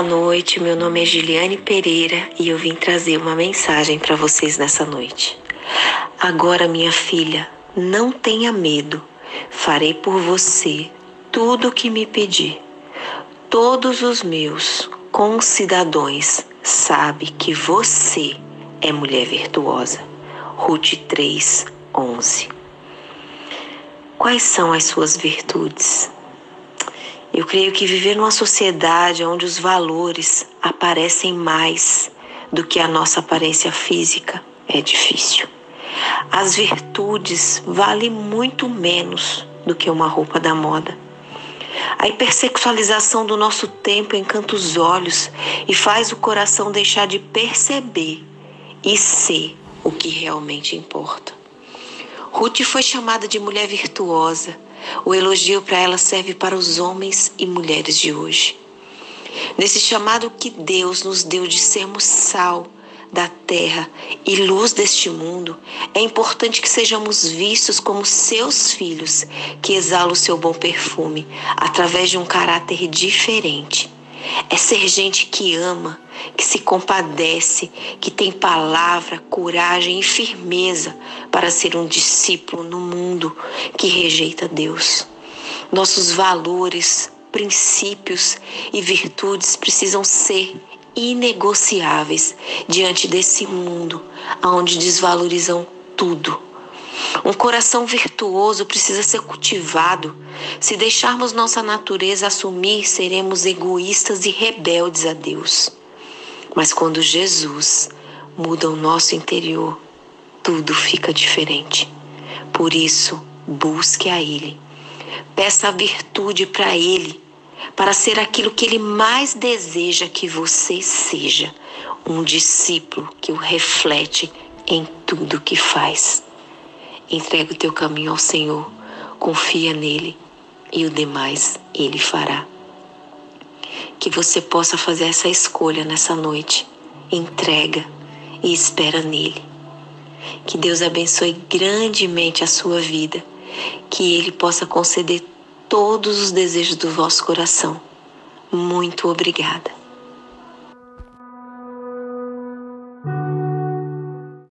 Boa noite, meu nome é Giliane Pereira e eu vim trazer uma mensagem para vocês nessa noite. Agora, minha filha, não tenha medo. Farei por você tudo o que me pedir. Todos os meus concidadãos sabem que você é mulher virtuosa. Ruth 3, 11. Quais são as suas virtudes? Eu creio que viver numa sociedade onde os valores aparecem mais do que a nossa aparência física é difícil. As virtudes valem muito menos do que uma roupa da moda. A hipersexualização do nosso tempo encanta os olhos e faz o coração deixar de perceber e ser o que realmente importa. Ruth foi chamada de mulher virtuosa o elogio para ela serve para os homens e mulheres de hoje. Nesse chamado que Deus nos deu de sermos sal da terra e luz deste mundo, é importante que sejamos vistos como seus filhos, que exalam o seu bom perfume através de um caráter diferente. É ser gente que ama, que se compadece, que tem palavra, coragem e firmeza para ser um discípulo no mundo que rejeita Deus. Nossos valores, princípios e virtudes precisam ser inegociáveis diante desse mundo onde desvalorizam tudo. Um coração virtuoso precisa ser cultivado. Se deixarmos nossa natureza assumir, seremos egoístas e rebeldes a Deus. Mas quando Jesus muda o nosso interior, tudo fica diferente. Por isso, busque a Ele. Peça a virtude para Ele, para ser aquilo que Ele mais deseja que você seja, um discípulo que o reflete em tudo que faz. Entrega o teu caminho ao Senhor, confia nele e o demais ele fará. Que você possa fazer essa escolha nessa noite. Entrega e espera nele. Que Deus abençoe grandemente a sua vida. Que ele possa conceder todos os desejos do vosso coração. Muito obrigada.